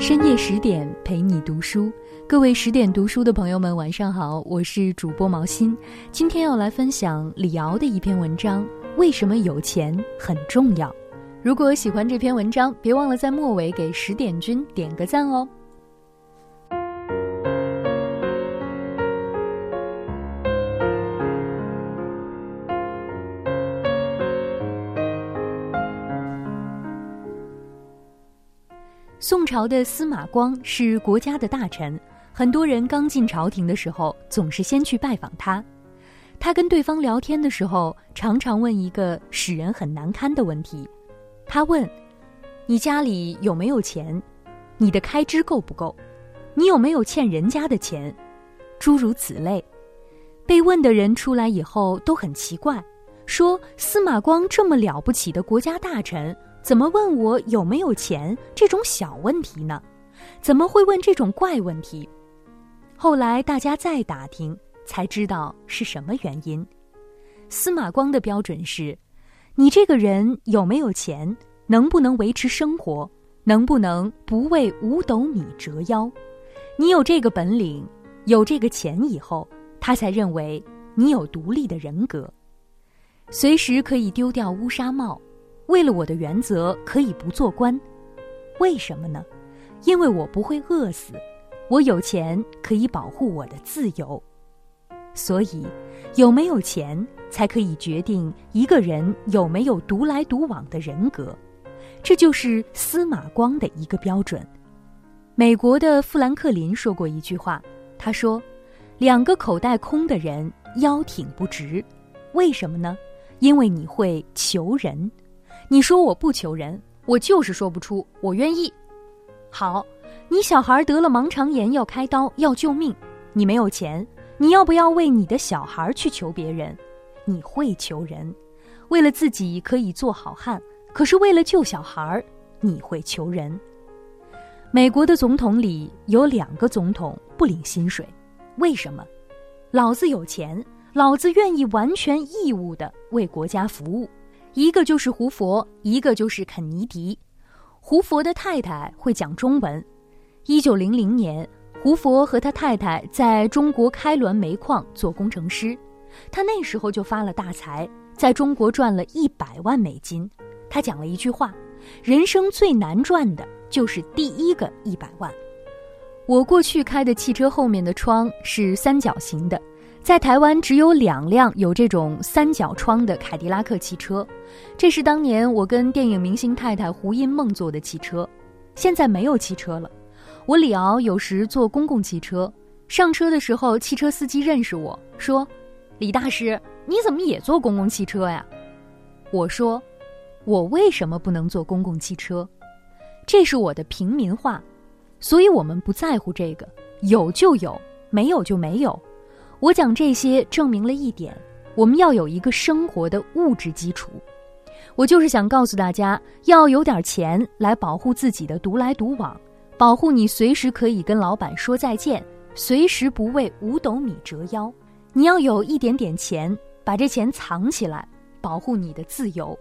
深夜十点陪你读书，各位十点读书的朋友们，晚上好，我是主播毛心。今天要来分享李敖的一篇文章：为什么有钱很重要？如果喜欢这篇文章，别忘了在末尾给十点君点个赞哦。宋朝的司马光是国家的大臣，很多人刚进朝廷的时候，总是先去拜访他。他跟对方聊天的时候，常常问一个使人很难堪的问题。他问：“你家里有没有钱？你的开支够不够？你有没有欠人家的钱？”诸如此类。被问的人出来以后都很奇怪，说：“司马光这么了不起的国家大臣。”怎么问我有没有钱这种小问题呢？怎么会问这种怪问题？后来大家再打听，才知道是什么原因。司马光的标准是：你这个人有没有钱，能不能维持生活，能不能不为五斗米折腰？你有这个本领，有这个钱以后，他才认为你有独立的人格，随时可以丢掉乌纱帽。为了我的原则，可以不做官，为什么呢？因为我不会饿死，我有钱可以保护我的自由，所以有没有钱才可以决定一个人有没有独来独往的人格，这就是司马光的一个标准。美国的富兰克林说过一句话，他说：“两个口袋空的人腰挺不直，为什么呢？因为你会求人。”你说我不求人，我就是说不出我愿意。好，你小孩得了盲肠炎要开刀要救命，你没有钱，你要不要为你的小孩去求别人？你会求人，为了自己可以做好汉，可是为了救小孩，你会求人。美国的总统里有两个总统不领薪水，为什么？老子有钱，老子愿意完全义务的为国家服务。一个就是胡佛，一个就是肯尼迪。胡佛的太太会讲中文。一九零零年，胡佛和他太太在中国开滦煤矿做工程师，他那时候就发了大财，在中国赚了一百万美金。他讲了一句话：“人生最难赚的就是第一个一百万。”我过去开的汽车后面的窗是三角形的。在台湾只有两辆有这种三角窗的凯迪拉克汽车，这是当年我跟电影明星太太胡因梦坐的汽车。现在没有汽车了。我李敖有时坐公共汽车，上车的时候，汽车司机认识我说：“李大师，你怎么也坐公共汽车呀？”我说：“我为什么不能坐公共汽车？这是我的平民化，所以我们不在乎这个，有就有，没有就没有。”我讲这些证明了一点：我们要有一个生活的物质基础。我就是想告诉大家，要有点钱来保护自己的独来独往，保护你随时可以跟老板说再见，随时不为五斗米折腰。你要有一点点钱，把这钱藏起来，保护你的自由。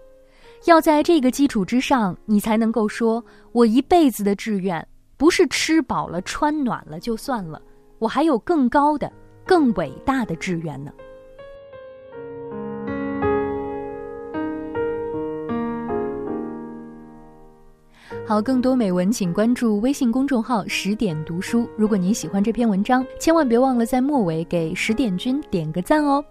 要在这个基础之上，你才能够说：我一辈子的志愿不是吃饱了穿暖了就算了，我还有更高的。更伟大的志愿呢？好，更多美文请关注微信公众号“十点读书”。如果您喜欢这篇文章，千万别忘了在末尾给十点君点个赞哦。